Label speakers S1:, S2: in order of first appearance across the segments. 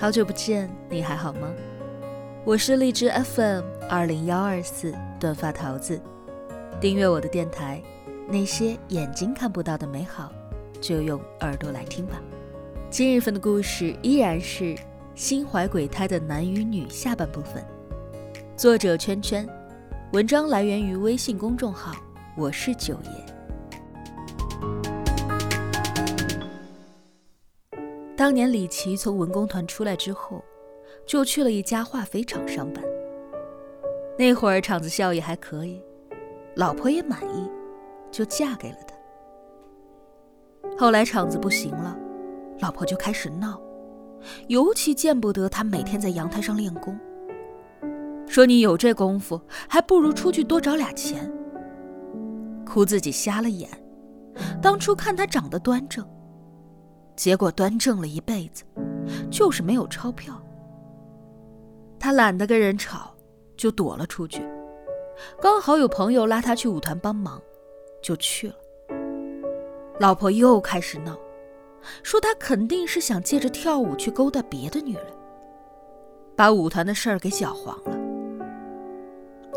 S1: 好久不见，你还好吗？我是荔枝 FM 二零幺二四短发桃子，订阅我的电台，那些眼睛看不到的美好，就用耳朵来听吧。今日份的故事依然是心怀鬼胎的男与女下半部分，作者圈圈，文章来源于微信公众号我是九爷。当年李琦从文工团出来之后，就去了一家化肥厂上班。那会儿厂子效益还可以，老婆也满意，就嫁给了他。后来厂子不行了，老婆就开始闹，尤其见不得他每天在阳台上练功，说你有这功夫，还不如出去多找俩钱。哭自己瞎了眼，当初看他长得端正。结果端正了一辈子，就是没有钞票。他懒得跟人吵，就躲了出去。刚好有朋友拉他去舞团帮忙，就去了。老婆又开始闹，说他肯定是想借着跳舞去勾搭别的女人，把舞团的事儿给搅黄了。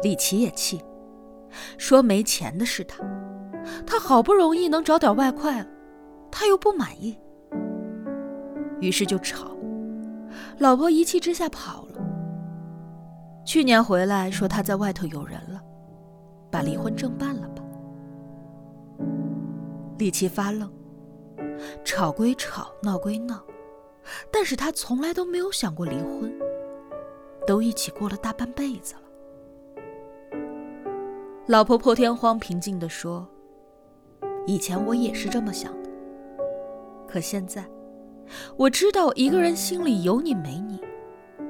S1: 李琦也气，说没钱的是他，他好不容易能找点外快，他又不满意。于是就吵，老婆一气之下跑了。去年回来说他在外头有人了，把离婚证办了吧。李琦发愣，吵归吵，闹归闹，但是他从来都没有想过离婚，都一起过了大半辈子了。老婆破天荒平静地说：“以前我也是这么想的，可现在……”我知道一个人心里有你没你，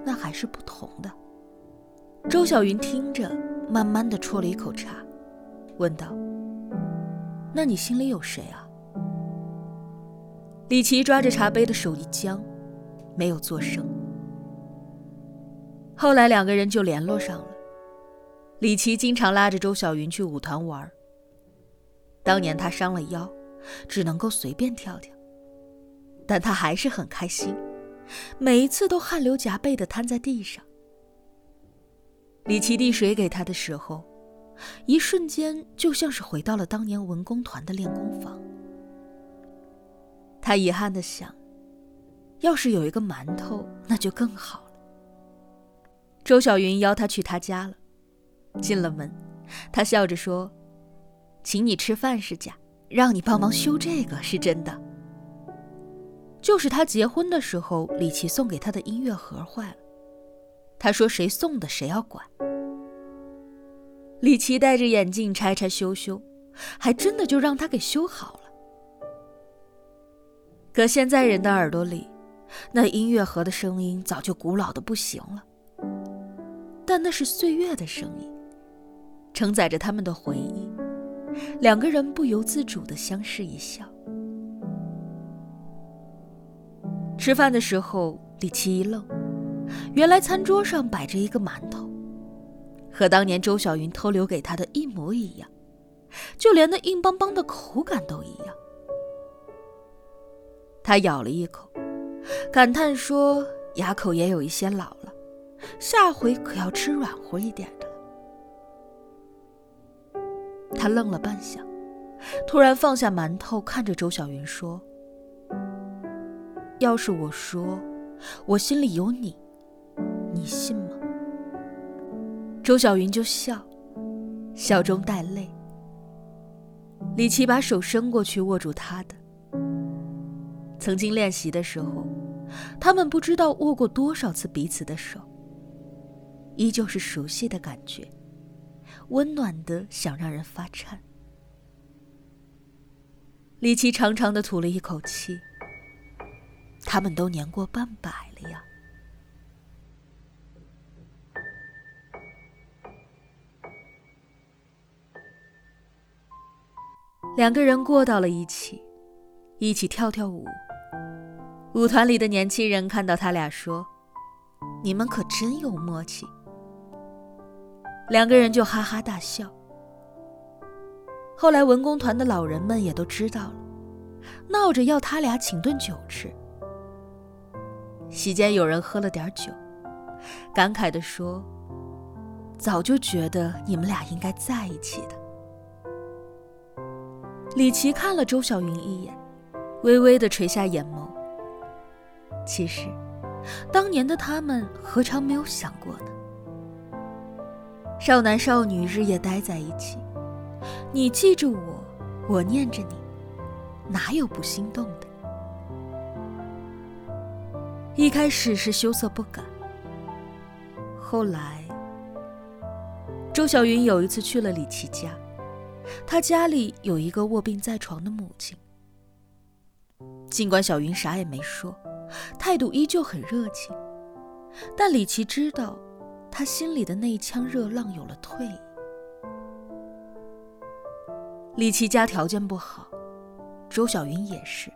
S1: 那还是不同的。周小云听着，慢慢的啜了一口茶，问道：“那你心里有谁啊？”李琦抓着茶杯的手一僵，没有作声。后来两个人就联络上了。李琦经常拉着周小云去舞团玩。当年他伤了腰，只能够随便跳跳。但他还是很开心，每一次都汗流浃背的瘫在地上。李琦递水给他的时候，一瞬间就像是回到了当年文工团的练功房。他遗憾的想，要是有一个馒头，那就更好了。周小云邀他去他家了，进了门，他笑着说：“请你吃饭是假，让你帮忙修这个是真的。”就是他结婚的时候，李琦送给他的音乐盒坏了。他说：“谁送的，谁要管。”李琦戴着眼镜拆拆修修，还真的就让他给修好了。可现在人的耳朵里，那音乐盒的声音早就古老的不行了。但那是岁月的声音，承载着他们的回忆。两个人不由自主的相视一笑。吃饭的时候，李琦一愣，原来餐桌上摆着一个馒头，和当年周小云偷留给他的一模一样，就连那硬邦邦的口感都一样。他咬了一口，感叹说：“牙口也有一些老了，下回可要吃软和一点的。”他愣了半晌，突然放下馒头，看着周小云说。要是我说，我心里有你，你信吗？周小云就笑，笑中带泪。李琦把手伸过去握住她的。曾经练习的时候，他们不知道握过多少次彼此的手，依旧是熟悉的感觉，温暖的想让人发颤。李琦长长的吐了一口气。他们都年过半百了呀。两个人过到了一起，一起跳跳舞。舞团里的年轻人看到他俩说：“你们可真有默契。”两个人就哈哈大笑。后来文工团的老人们也都知道了，闹着要他俩请顿酒吃。席间有人喝了点酒，感慨地说：“早就觉得你们俩应该在一起的。”李琦看了周小云一眼，微微的垂下眼眸。其实，当年的他们何尝没有想过呢？少男少女日夜待在一起，你记着我，我念着你，哪有不心动的？一开始是羞涩不敢，后来，周小云有一次去了李琦家，他家里有一个卧病在床的母亲。尽管小云啥也没说，态度依旧很热情，但李琦知道，他心里的那一腔热浪有了退意。李琦家条件不好，周小云也是。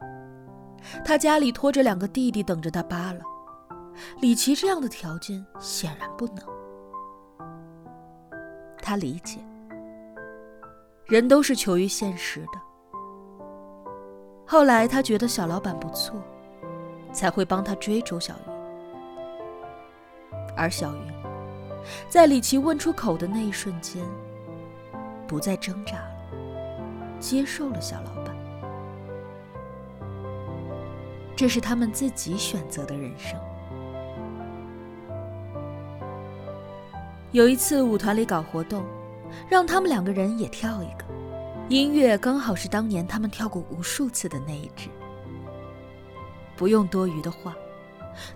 S1: 他家里拖着两个弟弟等着他扒了，李琦这样的条件显然不能。他理解，人都是求于现实的。后来他觉得小老板不错，才会帮他追周小云。而小云，在李琦问出口的那一瞬间，不再挣扎了，接受了小老板。这是他们自己选择的人生。有一次舞团里搞活动，让他们两个人也跳一个，音乐刚好是当年他们跳过无数次的那一支，不用多余的话，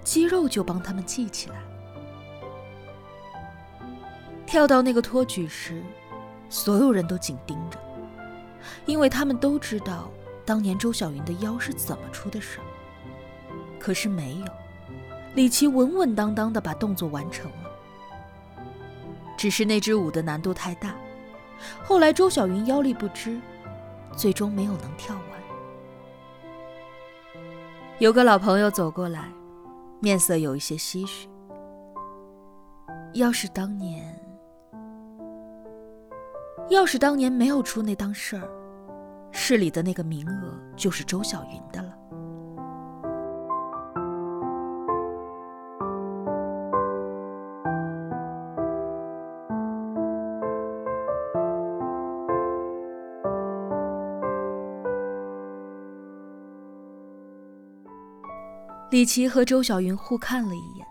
S1: 肌肉就帮他们记起来。跳到那个托举时，所有人都紧盯着，因为他们都知道当年周小云的腰是怎么出的事。可是没有，李琦稳稳当当的把动作完成了。只是那支舞的难度太大，后来周小云腰力不支，最终没有能跳完。有个老朋友走过来，面色有一些唏嘘。要是当年，要是当年没有出那档事儿，市里的那个名额就是周小云的了。李琦和周小云互看了一眼，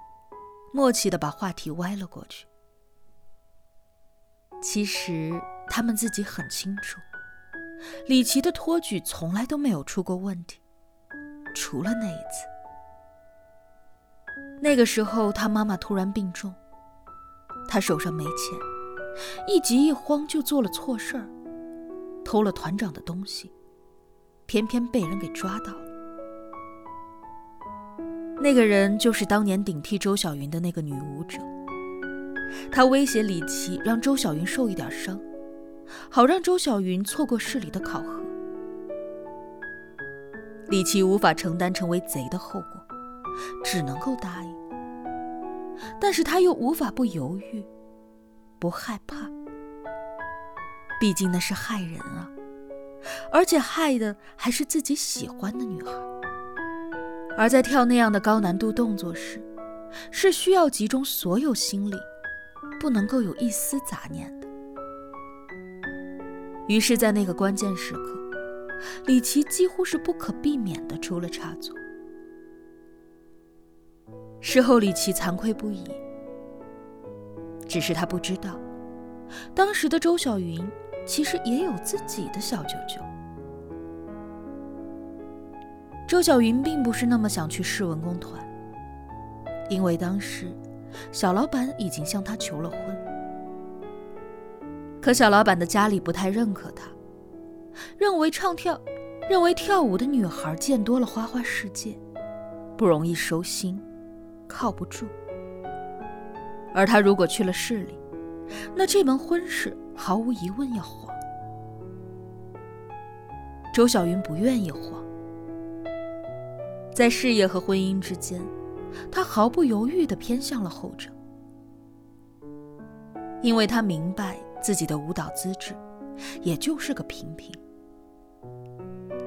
S1: 默契的把话题歪了过去。其实他们自己很清楚，李琦的托举从来都没有出过问题，除了那一次。那个时候他妈妈突然病重，他手上没钱，一急一慌就做了错事儿，偷了团长的东西，偏偏被人给抓到了。那个人就是当年顶替周小云的那个女舞者。他威胁李琦，让周小云受一点伤，好让周小云错过市里的考核。李琦无法承担成为贼的后果，只能够答应。但是他又无法不犹豫，不害怕。毕竟那是害人啊，而且害的还是自己喜欢的女孩。而在跳那样的高难度动作时，是需要集中所有心力，不能够有一丝杂念的。于是，在那个关键时刻，李琦几乎是不可避免的出了差错。事后，李琦惭愧不已。只是他不知道，当时的周小云其实也有自己的小九九。周小云并不是那么想去市文工团，因为当时小老板已经向她求了婚。可小老板的家里不太认可她，认为唱跳、认为跳舞的女孩见多了花花世界，不容易收心，靠不住。而她如果去了市里，那这门婚事毫无疑问要黄。周小云不愿意黄。在事业和婚姻之间，他毫不犹豫地偏向了后者，因为他明白自己的舞蹈资质，也就是个平平，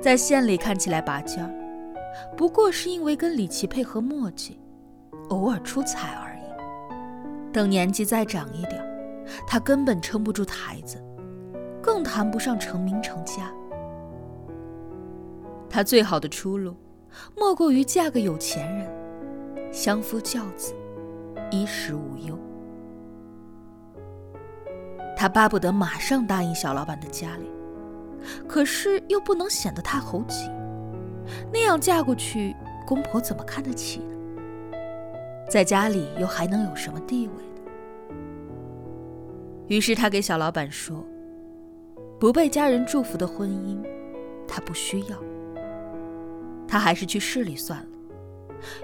S1: 在县里看起来拔尖儿，不过是因为跟李琦配合默契，偶尔出彩而已。等年纪再长一点，他根本撑不住台子，更谈不上成名成家。他最好的出路，莫过于嫁个有钱人，相夫教子，衣食无忧。他巴不得马上答应小老板的家里，可是又不能显得太猴急，那样嫁过去，公婆怎么看得起呢？在家里又还能有什么地位呢？于是他给小老板说：“不被家人祝福的婚姻，他不需要。”他还是去市里算了，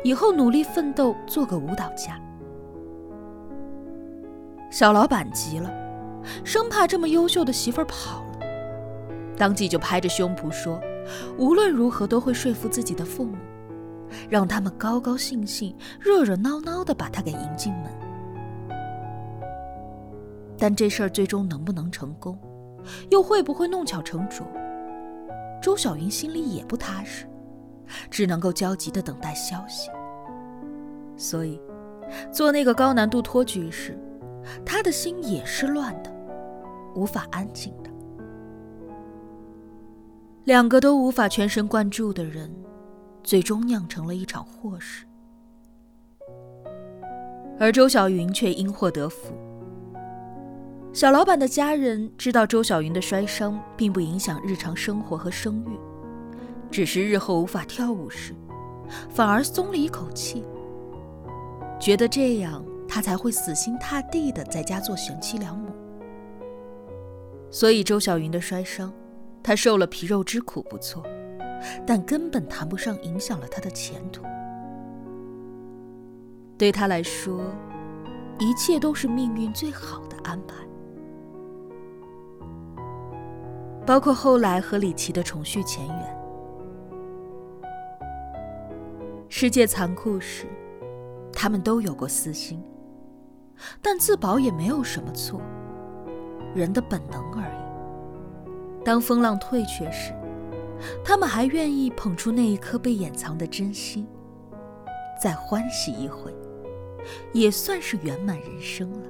S1: 以后努力奋斗，做个舞蹈家。小老板急了，生怕这么优秀的媳妇儿跑了，当即就拍着胸脯说：“无论如何都会说服自己的父母，让他们高高兴兴、热热闹闹的把他给迎进门。”但这事儿最终能不能成功，又会不会弄巧成拙，周小云心里也不踏实。只能够焦急的等待消息。所以，做那个高难度托举时，他的心也是乱的，无法安静的。两个都无法全神贯注的人，最终酿成了一场祸事。而周小云却因祸得福。小老板的家人知道周小云的摔伤并不影响日常生活和声誉。只是日后无法跳舞时，反而松了一口气，觉得这样他才会死心塌地的在家做贤妻良母。所以周小云的摔伤，他受了皮肉之苦不错，但根本谈不上影响了他的前途。对他来说，一切都是命运最好的安排，包括后来和李琦的重续前缘。世界残酷时，他们都有过私心，但自保也没有什么错，人的本能而已。当风浪退却时，他们还愿意捧出那一颗被掩藏的真心，再欢喜一回，也算是圆满人生了。